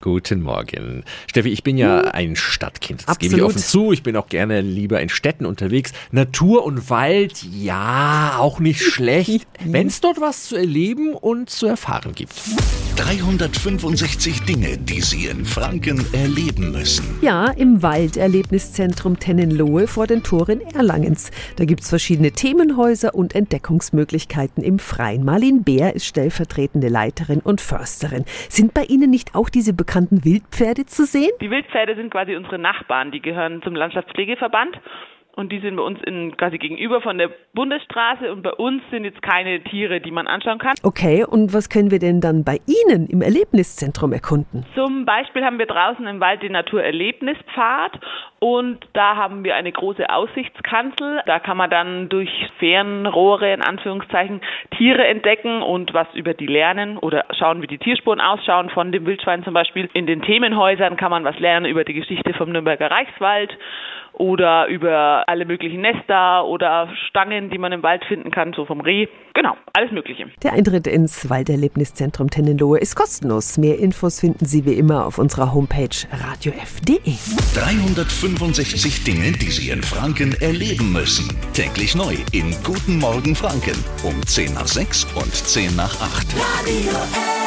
Guten Morgen. Steffi, ich bin ja ein Stadtkind. Das Absolut. gebe ich offen zu. Ich bin auch gerne lieber in Städten unterwegs. Natur und Wald, ja, auch nicht schlecht, wenn es dort was zu erleben und zu erfahren gibt. 365 Dinge, die Sie in Franken erleben müssen. Ja, im Walderlebniszentrum Tennenlohe vor den Toren Erlangens. Da gibt es verschiedene Themenhäuser und Entdeckungsmöglichkeiten im Freien. Marlene Bär ist stellvertretende Leiterin und Försterin. Sind bei Ihnen nicht auch diese bekannten Wildpferde zu sehen? Die Wildpferde sind quasi unsere Nachbarn. Die gehören zum Landschaftspflegeverband und die sind bei uns in, quasi gegenüber von der Bundesstraße und bei uns sind jetzt keine Tiere, die man anschauen kann. Okay, und was können wir denn dann bei Ihnen im Erlebniszentrum erkunden? Zum Beispiel haben wir draußen im Wald den Naturerlebnispfad und da haben wir eine große Aussichtskanzel. Da kann man dann durch Fernrohre in Anführungszeichen Tiere entdecken und was über die lernen oder schauen, wie die Tierspuren ausschauen von dem Wildschwein zum Beispiel. In den Themenhäusern kann man was lernen über die Geschichte vom Nürnberger Reichswald oder über alle möglichen Nester oder Stangen, die man im Wald finden kann, so vom Reh. Genau, alles Mögliche. Der Eintritt ins Walderlebniszentrum Tennenlohe ist kostenlos. Mehr Infos finden Sie wie immer auf unserer Homepage radiof.de. 365 Dinge, die Sie in Franken erleben müssen. Täglich neu in Guten Morgen Franken um 10 nach 6 und 10 nach 8. Radio F.